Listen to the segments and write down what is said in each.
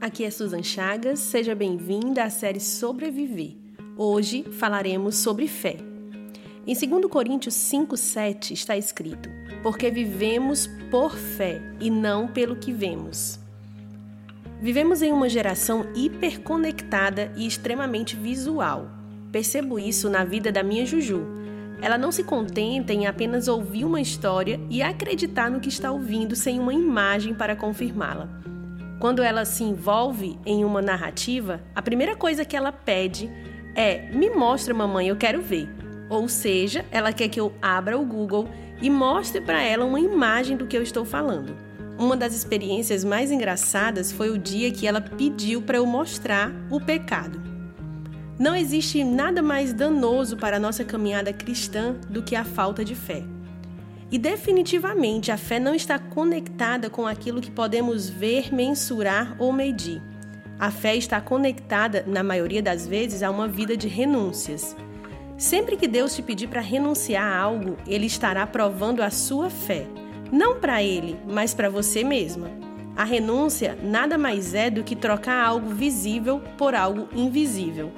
aqui é Susan Chagas, seja bem-vinda à série Sobreviver. Hoje falaremos sobre fé. Em 2 Coríntios 5,7 está escrito: Porque vivemos por fé e não pelo que vemos. Vivemos em uma geração hiperconectada e extremamente visual. Percebo isso na vida da minha Juju. Ela não se contenta em apenas ouvir uma história e acreditar no que está ouvindo sem uma imagem para confirmá-la. Quando ela se envolve em uma narrativa, a primeira coisa que ela pede é: me mostra, mamãe, eu quero ver. Ou seja, ela quer que eu abra o Google e mostre para ela uma imagem do que eu estou falando. Uma das experiências mais engraçadas foi o dia que ela pediu para eu mostrar o pecado. Não existe nada mais danoso para a nossa caminhada cristã do que a falta de fé. E definitivamente a fé não está conectada com aquilo que podemos ver, mensurar ou medir. A fé está conectada, na maioria das vezes, a uma vida de renúncias. Sempre que Deus te pedir para renunciar a algo, Ele estará provando a sua fé. Não para Ele, mas para você mesma. A renúncia nada mais é do que trocar algo visível por algo invisível.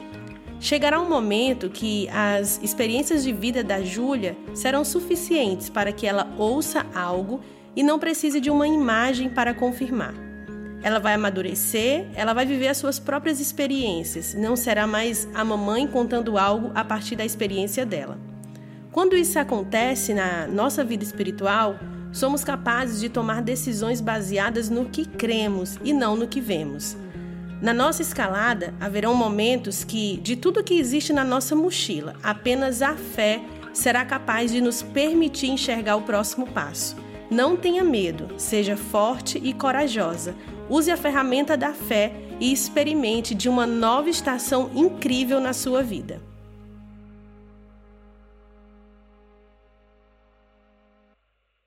Chegará um momento que as experiências de vida da Júlia serão suficientes para que ela ouça algo e não precise de uma imagem para confirmar. Ela vai amadurecer, ela vai viver as suas próprias experiências, não será mais a mamãe contando algo a partir da experiência dela. Quando isso acontece na nossa vida espiritual, somos capazes de tomar decisões baseadas no que cremos e não no que vemos. Na nossa escalada, haverão momentos que, de tudo que existe na nossa mochila, apenas a fé será capaz de nos permitir enxergar o próximo passo. Não tenha medo, seja forte e corajosa. Use a ferramenta da fé e experimente de uma nova estação incrível na sua vida.